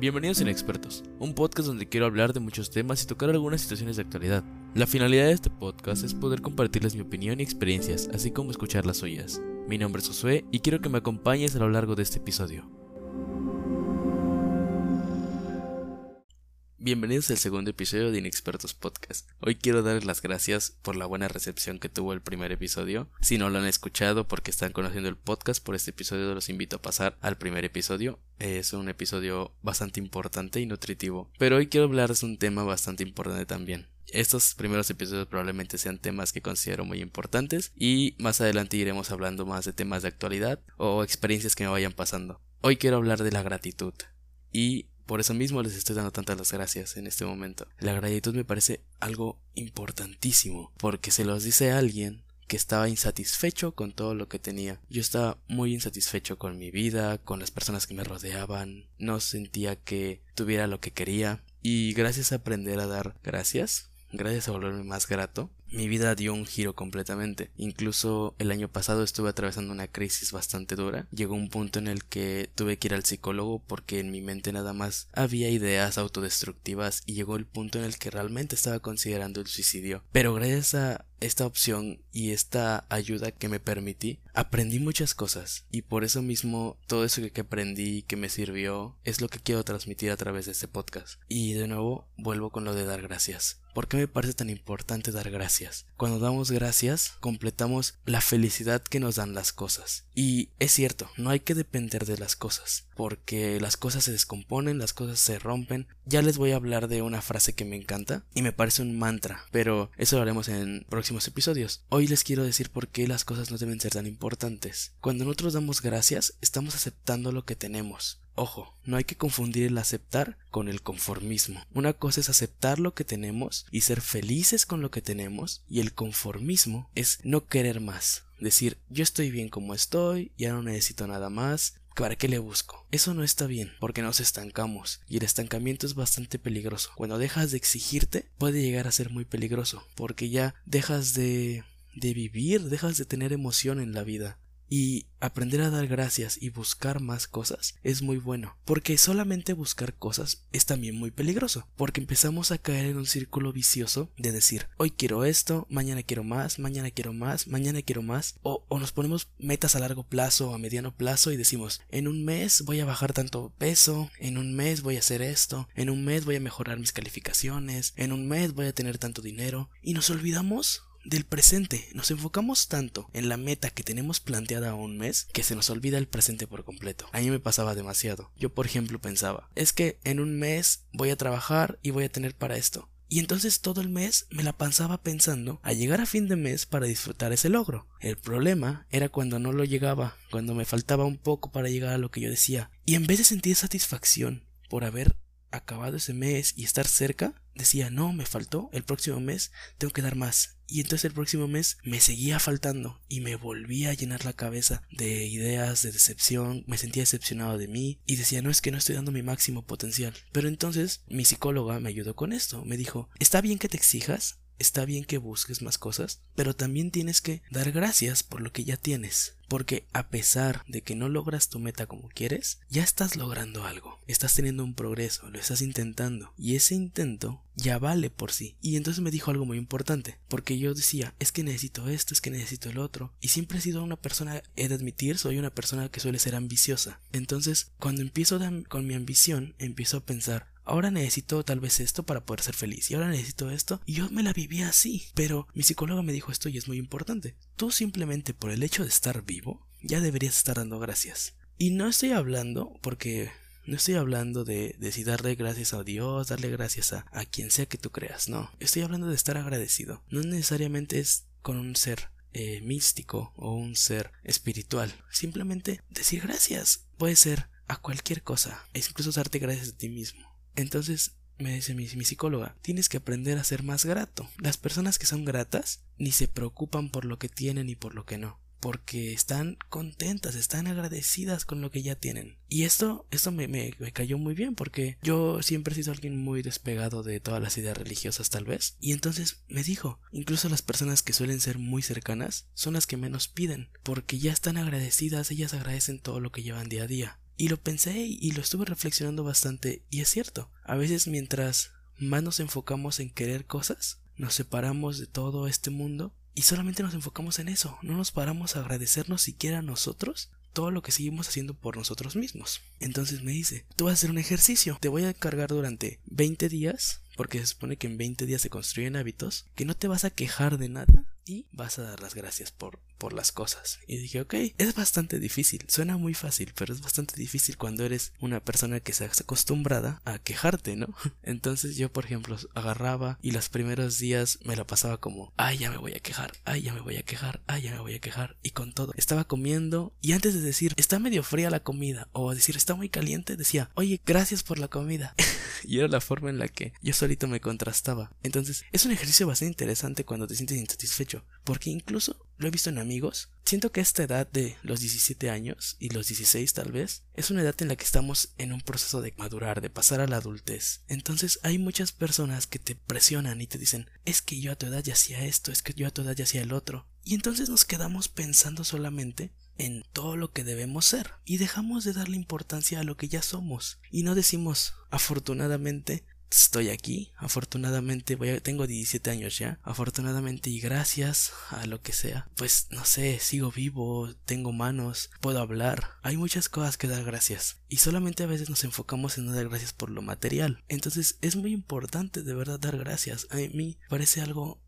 Bienvenidos a Inexpertos, un podcast donde quiero hablar de muchos temas y tocar algunas situaciones de actualidad. La finalidad de este podcast es poder compartirles mi opinión y experiencias, así como escuchar las suyas. Mi nombre es Josué y quiero que me acompañes a lo largo de este episodio. Bienvenidos al segundo episodio de Inexpertos Podcast. Hoy quiero darles las gracias por la buena recepción que tuvo el primer episodio. Si no lo han escuchado porque están conociendo el podcast por este episodio, los invito a pasar al primer episodio. Es un episodio bastante importante y nutritivo. Pero hoy quiero hablarles de un tema bastante importante también. Estos primeros episodios probablemente sean temas que considero muy importantes y más adelante iremos hablando más de temas de actualidad o experiencias que me vayan pasando. Hoy quiero hablar de la gratitud y por eso mismo les estoy dando tantas las gracias en este momento. La gratitud me parece algo importantísimo, porque se los dice a alguien que estaba insatisfecho con todo lo que tenía. Yo estaba muy insatisfecho con mi vida, con las personas que me rodeaban, no sentía que tuviera lo que quería. Y gracias a aprender a dar gracias, gracias a volverme más grato, mi vida dio un giro completamente. Incluso el año pasado estuve atravesando una crisis bastante dura. Llegó un punto en el que tuve que ir al psicólogo porque en mi mente nada más había ideas autodestructivas y llegó el punto en el que realmente estaba considerando el suicidio. Pero gracias a esta opción y esta ayuda que me permití, aprendí muchas cosas y por eso mismo todo eso que aprendí que me sirvió es lo que quiero transmitir a través de este podcast. Y de nuevo vuelvo con lo de dar gracias. ¿Por qué me parece tan importante dar gracias? Cuando damos gracias, completamos la felicidad que nos dan las cosas. Y es cierto, no hay que depender de las cosas, porque las cosas se descomponen, las cosas se rompen. Ya les voy a hablar de una frase que me encanta y me parece un mantra, pero eso lo haremos en próximos episodios. Hoy les quiero decir por qué las cosas no deben ser tan importantes. Cuando nosotros damos gracias, estamos aceptando lo que tenemos. Ojo, no hay que confundir el aceptar con el conformismo. Una cosa es aceptar lo que tenemos y ser felices con lo que tenemos y el conformismo es no querer más. Decir, yo estoy bien como estoy, ya no necesito nada más, ¿Para qué le busco? Eso no está bien, porque nos estancamos, y el estancamiento es bastante peligroso. Cuando dejas de exigirte, puede llegar a ser muy peligroso, porque ya dejas de, de vivir, dejas de tener emoción en la vida. Y aprender a dar gracias y buscar más cosas es muy bueno, porque solamente buscar cosas es también muy peligroso, porque empezamos a caer en un círculo vicioso de decir, hoy quiero esto, mañana quiero más, mañana quiero más, mañana quiero más, o, o nos ponemos metas a largo plazo o a mediano plazo y decimos, en un mes voy a bajar tanto peso, en un mes voy a hacer esto, en un mes voy a mejorar mis calificaciones, en un mes voy a tener tanto dinero, y nos olvidamos del presente. Nos enfocamos tanto en la meta que tenemos planteada a un mes que se nos olvida el presente por completo. A mí me pasaba demasiado. Yo, por ejemplo, pensaba, es que en un mes voy a trabajar y voy a tener para esto. Y entonces todo el mes me la pasaba pensando a llegar a fin de mes para disfrutar ese logro. El problema era cuando no lo llegaba, cuando me faltaba un poco para llegar a lo que yo decía. Y en vez de sentir satisfacción por haber acabado ese mes y estar cerca, decía, no, me faltó, el próximo mes tengo que dar más. Y entonces el próximo mes me seguía faltando y me volvía a llenar la cabeza de ideas, de decepción, me sentía decepcionado de mí y decía, no es que no estoy dando mi máximo potencial. Pero entonces mi psicóloga me ayudó con esto, me dijo, está bien que te exijas, está bien que busques más cosas, pero también tienes que dar gracias por lo que ya tienes. Porque a pesar de que no logras tu meta como quieres, ya estás logrando algo. Estás teniendo un progreso, lo estás intentando. Y ese intento ya vale por sí. Y entonces me dijo algo muy importante. Porque yo decía, es que necesito esto, es que necesito el otro. Y siempre he sido una persona, he de admitir, soy una persona que suele ser ambiciosa. Entonces, cuando empiezo con mi ambición, empiezo a pensar, ahora necesito tal vez esto para poder ser feliz y ahora necesito esto y yo me la vivía así. Pero mi psicóloga me dijo esto y es muy importante. Tú simplemente por el hecho de estar vivo ya deberías estar dando gracias. Y no estoy hablando porque no estoy hablando de, de si darle gracias a Dios, darle gracias a, a quien sea que tú creas, no. Estoy hablando de estar agradecido. No necesariamente es con un ser eh, místico o un ser espiritual. Simplemente decir gracias. Puede ser a cualquier cosa. Es incluso darte gracias a ti mismo. Entonces, me dice mi, psicóloga, tienes que aprender a ser más grato. Las personas que son gratas ni se preocupan por lo que tienen y por lo que no, porque están contentas, están agradecidas con lo que ya tienen. Y esto, esto me, me, me, cayó muy bien porque yo siempre he sido alguien muy despegado de todas las ideas religiosas tal vez. Y entonces me dijo, incluso las personas que suelen ser muy cercanas son las que menos piden, porque ya están agradecidas, ellas agradecen todo lo que llevan día a día. Y lo pensé y lo estuve reflexionando bastante y es cierto, a veces mientras más nos enfocamos en querer cosas, nos separamos de todo este mundo y solamente nos enfocamos en eso, no nos paramos a agradecernos siquiera a nosotros todo lo que seguimos haciendo por nosotros mismos. Entonces me dice, tú vas a hacer un ejercicio, te voy a cargar durante 20 días, porque se supone que en 20 días se construyen hábitos, que no te vas a quejar de nada y vas a dar las gracias por por las cosas. Y dije, ok, es bastante difícil, suena muy fácil, pero es bastante difícil cuando eres una persona que se ha acostumbrada a quejarte, ¿no? Entonces yo, por ejemplo, agarraba y los primeros días me la pasaba como, ay, ya me voy a quejar, ay, ya me voy a quejar, ay, ya me voy a quejar, y con todo. Estaba comiendo y antes de decir, está medio fría la comida, o decir, está muy caliente, decía, oye, gracias por la comida. y era la forma en la que yo solito me contrastaba. Entonces, es un ejercicio bastante interesante cuando te sientes insatisfecho, porque incluso lo he visto en amigos. Siento que esta edad de los 17 años y los 16 tal vez es una edad en la que estamos en un proceso de madurar, de pasar a la adultez. Entonces hay muchas personas que te presionan y te dicen, es que yo a tu edad ya hacía esto, es que yo a tu edad ya hacía el otro. Y entonces nos quedamos pensando solamente en todo lo que debemos ser y dejamos de darle importancia a lo que ya somos y no decimos afortunadamente estoy aquí. Afortunadamente, voy tengo 17 años ya. Afortunadamente y gracias a lo que sea, pues no sé, sigo vivo, tengo manos, puedo hablar. Hay muchas cosas que dar gracias. Y solamente a veces nos enfocamos en dar gracias por lo material. Entonces es muy importante de verdad dar gracias. A mí parece algo...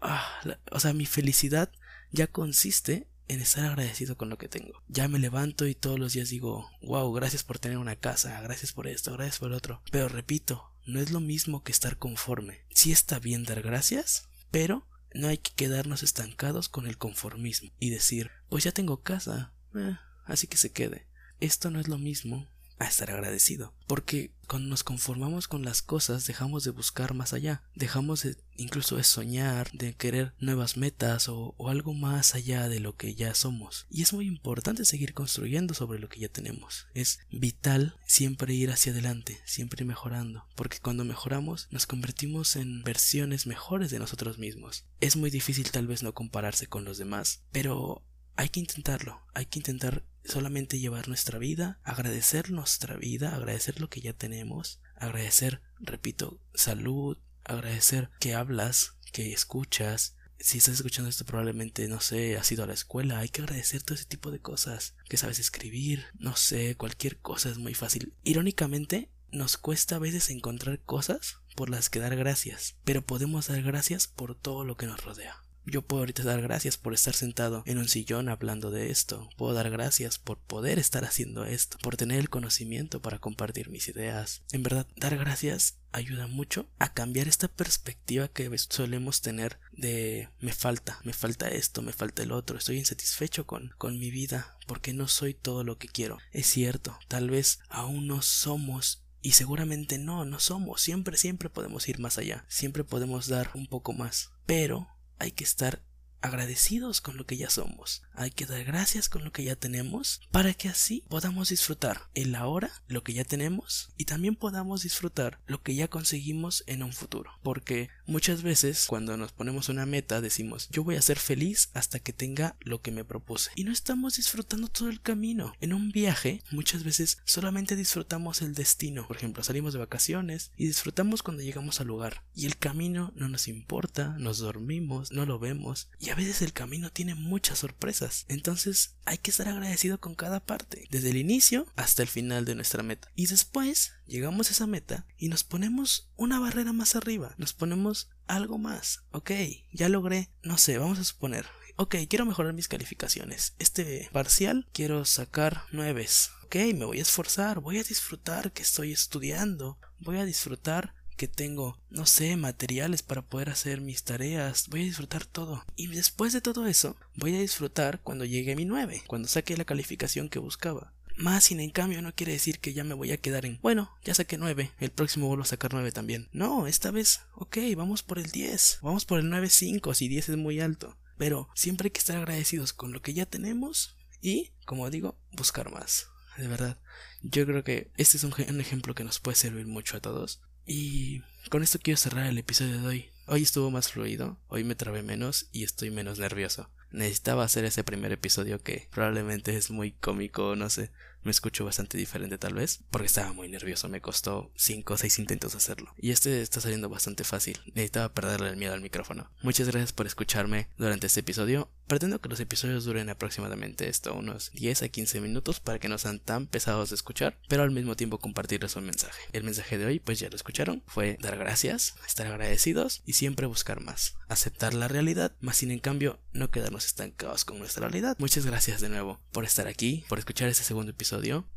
Ah, o sea, mi felicidad ya consiste en estar agradecido con lo que tengo. Ya me levanto y todos los días digo, wow, gracias por tener una casa, gracias por esto, gracias por otro. Pero repito, no es lo mismo que estar conforme. Sí está bien dar gracias, pero no hay que quedarnos estancados con el conformismo y decir, pues ya tengo casa, eh, así que se quede. Esto no es lo mismo a estar agradecido. Porque cuando nos conformamos con las cosas dejamos de buscar más allá, dejamos de incluso de soñar, de querer nuevas metas o, o, algo más allá de lo que ya somos. Y es muy importante seguir construyendo sobre lo que ya tenemos. Es vital siempre ir hacia adelante, siempre mejorando, porque cuando mejoramos nos convertimos en versiones mejores de nosotros mismos. Es muy difícil tal vez no compararse con los demás, pero hay que intentarlo, hay que intentar solamente llevar nuestra vida, agradecer nuestra vida, agradecer lo que ya tenemos, agradecer, repito, salud, agradecer que hablas, que escuchas. Si estás escuchando esto probablemente, no sé, has ido a la escuela, hay que agradecer todo ese tipo de cosas, que sabes escribir, no sé, cualquier cosa es muy fácil. Irónicamente, nos cuesta a veces encontrar cosas por las que dar gracias, pero podemos dar gracias por todo lo que nos rodea. Yo puedo ahorita dar gracias por estar sentado en un sillón hablando de esto. Puedo dar gracias por poder estar haciendo esto, por tener el conocimiento para compartir mis ideas. En verdad, dar gracias ayuda mucho a cambiar esta perspectiva que solemos tener de me falta, me falta esto, me falta el otro, estoy insatisfecho con, con mi vida porque no soy todo lo que quiero. Es cierto, tal vez aún no somos y seguramente no, no somos. Siempre, siempre podemos ir más allá. Siempre podemos dar un poco más. Pero hay que estar agradecidos con lo que ya somos. Hay que dar gracias con lo que ya tenemos para que así podamos disfrutar el ahora, lo que ya tenemos y también podamos disfrutar lo que ya conseguimos en un futuro. Porque muchas veces cuando nos ponemos una meta decimos yo voy a ser feliz hasta que tenga lo que me propuse y no estamos disfrutando todo el camino. En un viaje muchas veces solamente disfrutamos el destino. Por ejemplo, salimos de vacaciones y disfrutamos cuando llegamos al lugar y el camino no nos importa, nos dormimos, no lo vemos y a veces el camino tiene muchas sorpresas. Entonces hay que estar agradecido con cada parte, desde el inicio hasta el final de nuestra meta. Y después llegamos a esa meta y nos ponemos una barrera más arriba, nos ponemos algo más. Ok, ya logré, no sé, vamos a suponer, ok, quiero mejorar mis calificaciones. Este parcial quiero sacar nueves. Ok, me voy a esforzar, voy a disfrutar que estoy estudiando, voy a disfrutar que tengo, no sé, materiales para poder hacer mis tareas, voy a disfrutar todo. Y después de todo eso, voy a disfrutar cuando llegue mi 9, cuando saque la calificación que buscaba. Más sin en cambio no quiere decir que ya me voy a quedar en, bueno, ya saqué 9, el próximo vuelvo a sacar 9 también. No, esta vez, ok, vamos por el 10, vamos por el 9.5 si 10 es muy alto. Pero siempre hay que estar agradecidos con lo que ya tenemos y, como digo, buscar más. De verdad, yo creo que este es un, un ejemplo que nos puede servir mucho a todos. Y con esto quiero cerrar el episodio de hoy. Hoy estuvo más fluido, hoy me trabé menos y estoy menos nervioso. Necesitaba hacer ese primer episodio que probablemente es muy cómico, no sé. Me escucho bastante diferente tal vez, porque estaba muy nervioso, me costó 5 o 6 intentos hacerlo. Y este está saliendo bastante fácil, necesitaba perderle el miedo al micrófono. Muchas gracias por escucharme durante este episodio. Pretendo que los episodios duren aproximadamente esto, unos 10 a 15 minutos para que no sean tan pesados de escuchar, pero al mismo tiempo compartirles un mensaje. El mensaje de hoy, pues ya lo escucharon, fue dar gracias, estar agradecidos y siempre buscar más. Aceptar la realidad, más sin en cambio no quedarnos estancados con nuestra realidad. Muchas gracias de nuevo por estar aquí, por escuchar este segundo episodio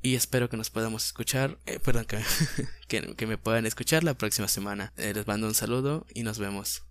y espero que nos podamos escuchar, eh, perdón, que, que, me puedan escuchar la próxima semana. Eh, les mando un saludo y nos vemos.